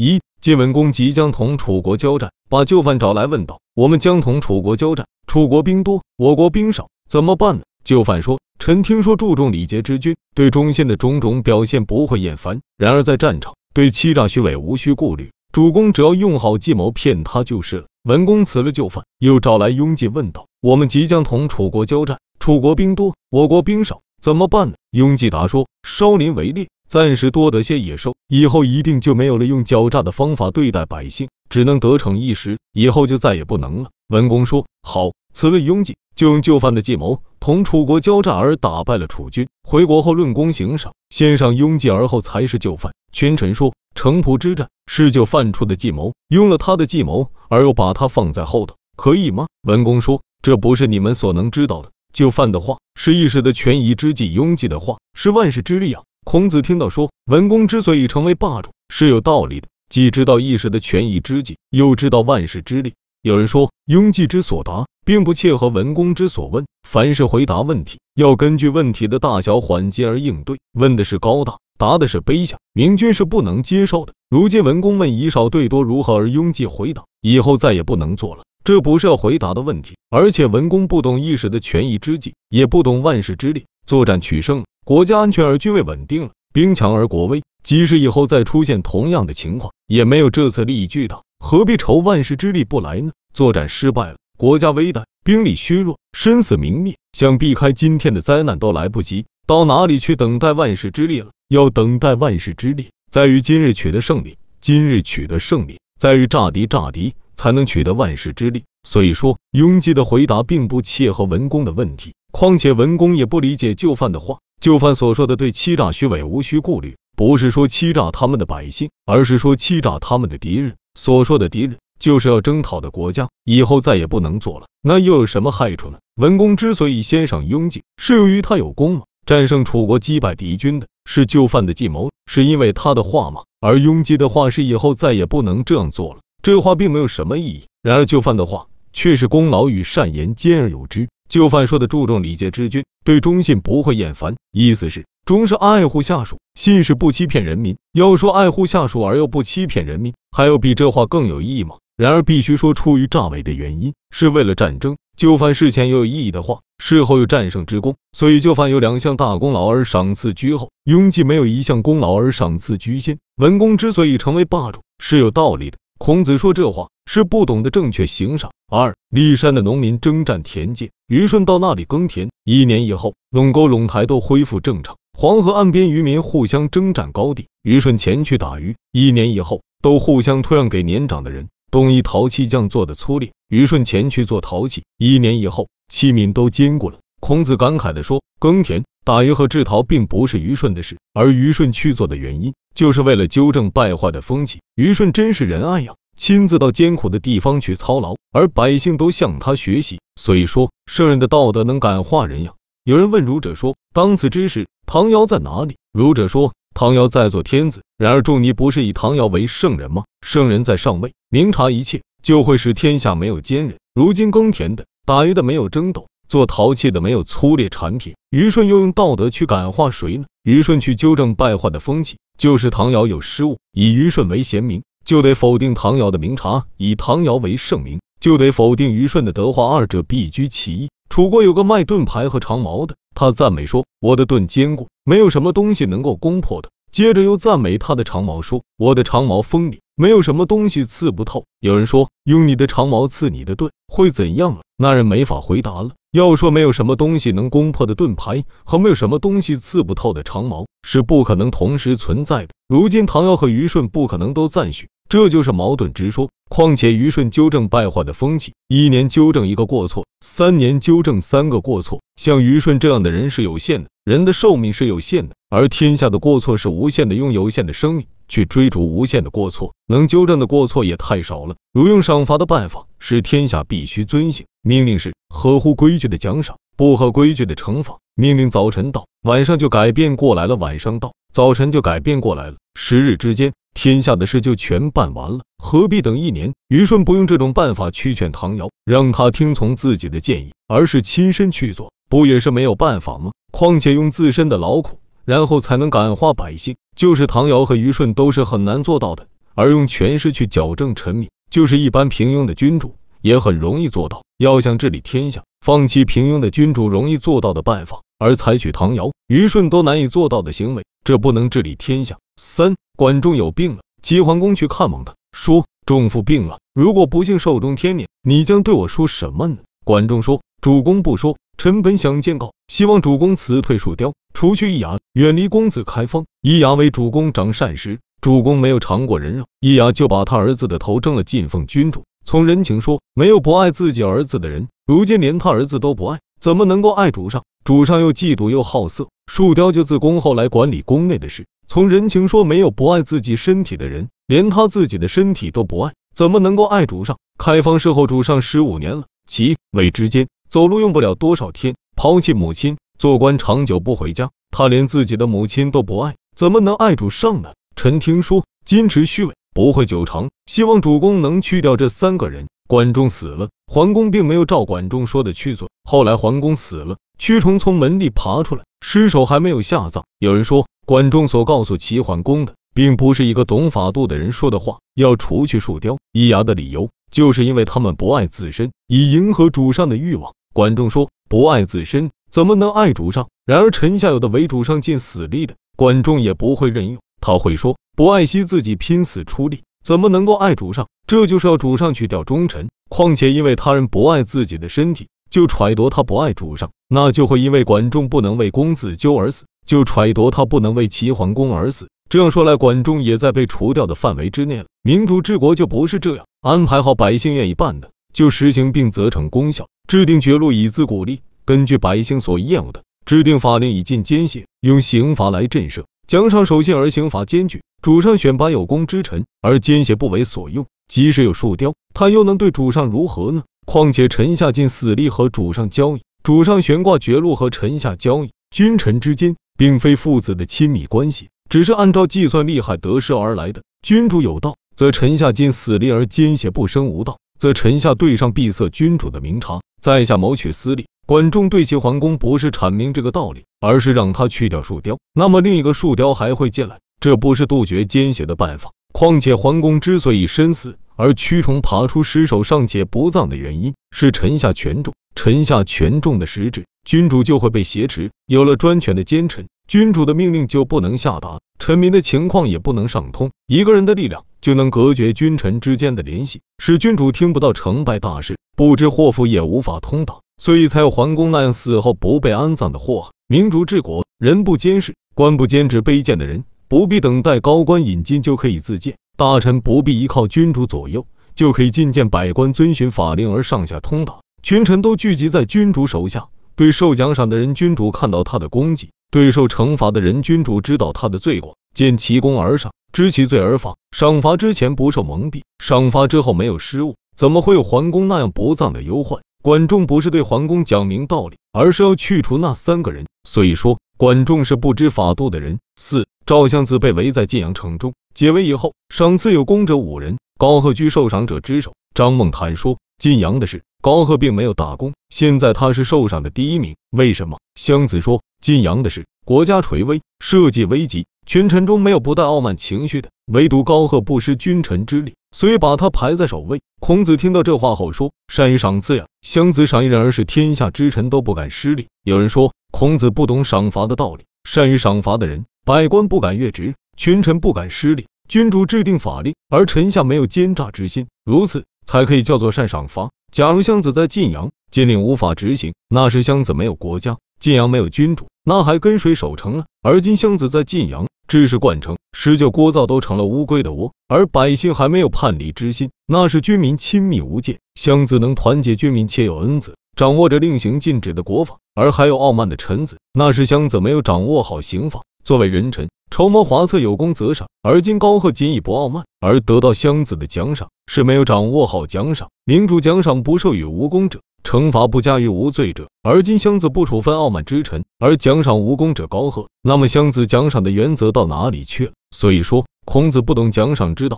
一晋文公即将同楚国交战，把就范找来问道：“我们将同楚国交战，楚国兵多，我国兵少，怎么办呢？”就范说：“臣听说注重礼节之君，对忠信的种种表现不会厌烦。然而在战场，对欺诈虚伪无需顾虑。主公只要用好计谋骗他就是了。”文公辞了就范，又找来雍济问道：“我们即将同楚国交战，楚国兵多，我国兵少，怎么办呢？”雍济答说：“稍林为猎，暂时多得些野兽，以后一定就没有了用狡诈的方法对待百姓，只能得逞一时，以后就再也不能了。”文公说：“好。”此位雍济就用就范的计谋同楚国交战而打败了楚军，回国后论功行赏，先上雍济而后才是就范。群臣说，城濮之战是就范出的计谋，用了他的计谋而又把他放在后头，可以吗？文公说，这不是你们所能知道的。就范的话是一时的权宜之计，雍济的话是万世之利啊。孔子听到说，文公之所以成为霸主是有道理的，既知道一时的权宜之计，又知道万事之利。有人说，雍济之所答，并不切合文公之所问。凡是回答问题，要根据问题的大小缓急而应对。问的是高大，答的是卑下，明君是不能接受的。如今文公问以少对多如何，而雍济回答，以后再也不能做了。这不是要回答的问题，而且文公不懂一时的权宜之计，也不懂万世之利。作战取胜，国家安全而军位稳定了，兵强而国威，即使以后再出现同样的情况，也没有这次利益巨大。何必愁万世之力不来呢？作战失败了，国家危殆，兵力虚弱，生死明灭，想避开今天的灾难都来不及，到哪里去等待万世之力了？要等待万世之力，在于今日取得胜利，今日取得胜利，在于诈敌诈敌，才能取得万世之力。所以说，雍基的回答并不切合文公的问题，况且文公也不理解就范的话。就范所说的对欺诈虚伪无需顾虑，不是说欺诈他们的百姓，而是说欺诈他们的敌人。所说的敌人，就是要征讨的国家，以后再也不能做了，那又有什么害处呢？文公之所以先上雍济，是由于他有功吗？战胜楚国击败敌军的是就范的计谋，是因为他的话吗？而雍济的话是以后再也不能这样做了，这话并没有什么意义。然而就范的话却是功劳与善言兼而有之。就范说的注重礼节之君，对忠信不会厌烦，意思是忠是爱护下属，信是不欺骗人民。要说爱护下属而又不欺骗人民，还有比这话更有意义吗？然而必须说出于诈伪的原因，是为了战争。就范事前有有意义的话，事后有战胜之功，所以就范有两项大功劳而赏赐居后，雍济没有一项功劳而赏赐居先。文公之所以成为霸主，是有道理的。孔子说这话是不懂得正确行赏。二骊山的农民征战田界，虞舜到那里耕田。一年以后，垄沟、陇台都恢复正常。黄河岸边渔民互相征战高地，虞舜前去打鱼。一年以后，都互相退让给年长的人。东夷陶器匠做的粗劣，虞舜前去做陶器。一年以后，器皿都坚固了。孔子感慨地说：耕田、打鱼和制陶并不是虞舜的事，而虞舜去做的原因，就是为了纠正败坏的风气。虞舜真是仁爱呀！亲自到艰苦的地方去操劳，而百姓都向他学习。所以说，圣人的道德能感化人呀。有人问儒者说：“当此之时，唐尧在哪里？”儒者说：“唐尧在做天子。”然而仲尼不是以唐尧为圣人吗？圣人在上位，明察一切，就会使天下没有奸人。如今耕田的、打鱼的没有争斗，做陶器的没有粗劣产品。虞舜又用道德去感化谁呢？虞舜去纠正败坏的风气，就是唐尧有失误，以虞舜为贤明。就得否定唐尧的明察，以唐尧为圣明，就得否定虞舜的德化，二者必居其一。楚国有个卖盾牌和长矛的，他赞美说：“我的盾坚固，没有什么东西能够攻破的。”接着又赞美他的长矛说：“我的长矛锋利，没有什么东西刺不透。”有人说：“用你的长矛刺你的盾，会怎样了？”那人没法回答了。要说没有什么东西能攻破的盾牌和没有什么东西刺不透的长矛是不可能同时存在的。如今唐尧和虞舜不可能都赞许，这就是矛盾之说。况且虞舜纠正败坏的风气，一年纠正一个过错，三年纠正三个过错。像虞舜这样的人是有限的，人的寿命是有限的，而天下的过错是无限的，用有限的生命去追逐无限的过错，能纠正的过错也太少了。如用赏罚的办法，是天下必须遵行。命令是合乎规矩的奖赏，不合规矩的惩罚。命令早晨到，晚上就改变过来了；晚上到，早晨就改变过来了。十日之间，天下的事就全办完了，何必等一年？虞舜不用这种办法驱劝唐尧，让他听从自己的建议，而是亲身去做，不也是没有办法吗？况且用自身的劳苦，然后才能感化百姓，就是唐尧和虞舜都是很难做到的。而用权势去矫正臣民，就是一般平庸的君主也很容易做到。要想治理天下，放弃平庸的君主容易做到的办法，而采取唐尧、虞舜都难以做到的行为，这不能治理天下。三，管仲有病了，齐桓公去看望他，说：“仲父病了，如果不幸寿终天年，你将对我说什么呢？”管仲说：“主公不说，臣本想见告，希望主公辞退树雕，除去易牙，远离公子开封。易牙为主公掌膳时，主公没有尝过人肉，一牙就把他儿子的头蒸了进奉君主。从人情说，没有不爱自己儿子的人，如今连他儿子都不爱，怎么能够爱主上？主上又嫉妒又好色，树雕就自宫后来管理宫内的事。从人情说，没有不爱自己身体的人，连他自己的身体都不爱，怎么能够爱主上？开封事后主上十五年了。”其位之间，走路用不了多少天，抛弃母亲，做官长久不回家，他连自己的母亲都不爱，怎么能爱主上呢？臣听说，矜持虚伪，不会久长，希望主公能去掉这三个人。管仲死了，桓公并没有照管仲说的去做。后来桓公死了，蛆虫从门里爬出来，尸首还没有下葬。有人说，管仲所告诉齐桓公的，并不是一个懂法度的人说的话，要除去树雕、易牙的理由。就是因为他们不爱自身，以迎合主上的欲望。管仲说：“不爱自身，怎么能爱主上？”然而臣下有的为主上尽死力的，管仲也不会任用。他会说：“不爱惜自己拼死出力，怎么能够爱主上？”这就是要主上去掉忠臣。况且因为他人不爱自己的身体，就揣度他不爱主上，那就会因为管仲不能为公子纠而死，就揣度他不能为齐桓公而死。这样说来，管仲也在被除掉的范围之内了。民主治国就不是这样，安排好百姓愿意办的，就实行并责成功效；制定绝路以资鼓励，根据百姓所厌恶的，制定法令以禁奸邪，用刑罚来震慑。奖赏守信而刑罚艰巨，主上选拔有功之臣，而奸邪不为所用。即使有树雕，他又能对主上如何呢？况且臣下尽死力和主上交易，主上悬挂绝路和臣下交易，君臣之间并非父子的亲密关系。只是按照计算利害得失而来的。君主有道，则臣下尽死力而奸邪不生无道，则臣下对上闭塞君主的明察，在下谋取私利。管仲对齐桓公不是阐明这个道理，而是让他去掉树雕，那么另一个树雕还会进来，这不是杜绝奸邪的办法。况且桓公之所以身死，而蛆虫爬出尸首尚且不葬的原因，是臣下权重。臣下权重的实质，君主就会被挟持。有了专权的奸臣。君主的命令就不能下达，臣民的情况也不能上通。一个人的力量就能隔绝君臣之间的联系，使君主听不到成败大事，不知祸福也无法通达，所以才有桓公那样死后不被安葬的祸害。民主治国，人不监视，官不监制，卑贱的人不必等待高官引进就可以自荐，大臣不必依靠君主左右就可以觐见，百官遵循法令而上下通达，群臣都聚集在君主手下。对受奖赏的人，君主看到他的功绩；对受惩罚的人，君主知道他的罪过。见其功而赏，知其罪而罚。赏罚之前不受蒙蔽，赏罚之后没有失误，怎么会有桓公那样不葬的忧患？管仲不是对桓公讲明道理，而是要去除那三个人。所以说，管仲是不知法度的人。四赵襄子被围在晋阳城中，解围以后，赏赐有功者五人，高贺居受赏者之首。张孟谈说。晋阳的事，高贺并没有大功，现在他是受赏的第一名，为什么？襄子说，晋阳的事，国家垂危，社稷危急，群臣中没有不带傲慢情绪的，唯独高贺不失君臣之礼，所以把他排在首位。孔子听到这话后说，善于赏赐呀。襄子赏一人，而是天下之臣都不敢失礼。有人说，孔子不懂赏罚的道理，善于赏罚的人，百官不敢越职，群臣不敢失礼，君主制定法令，而臣下没有奸诈之心，如此。才可以叫做善赏罚。假如襄子在晋阳，禁令无法执行，那时襄子没有国家，晋阳没有君主，那还跟谁守城啊？而今襄子在晋阳，知识贯城，施救聒噪都成了乌龟的窝，而百姓还没有叛离之心，那是军民亲密无间。乡子能团结军民，且有恩泽，掌握着令行禁止的国法，而还有傲慢的臣子，那是乡子没有掌握好刑法。作为人臣。筹谋华策，有功则赏。而今高贺仅以不傲慢而得到襄子的奖赏，是没有掌握好奖赏。明主奖赏不授予无功者，惩罚不加于无罪者。而今襄子不处分傲慢之臣，而奖赏无功者高贺，那么襄子奖赏的原则到哪里去了？所以说，孔子不懂奖赏之道。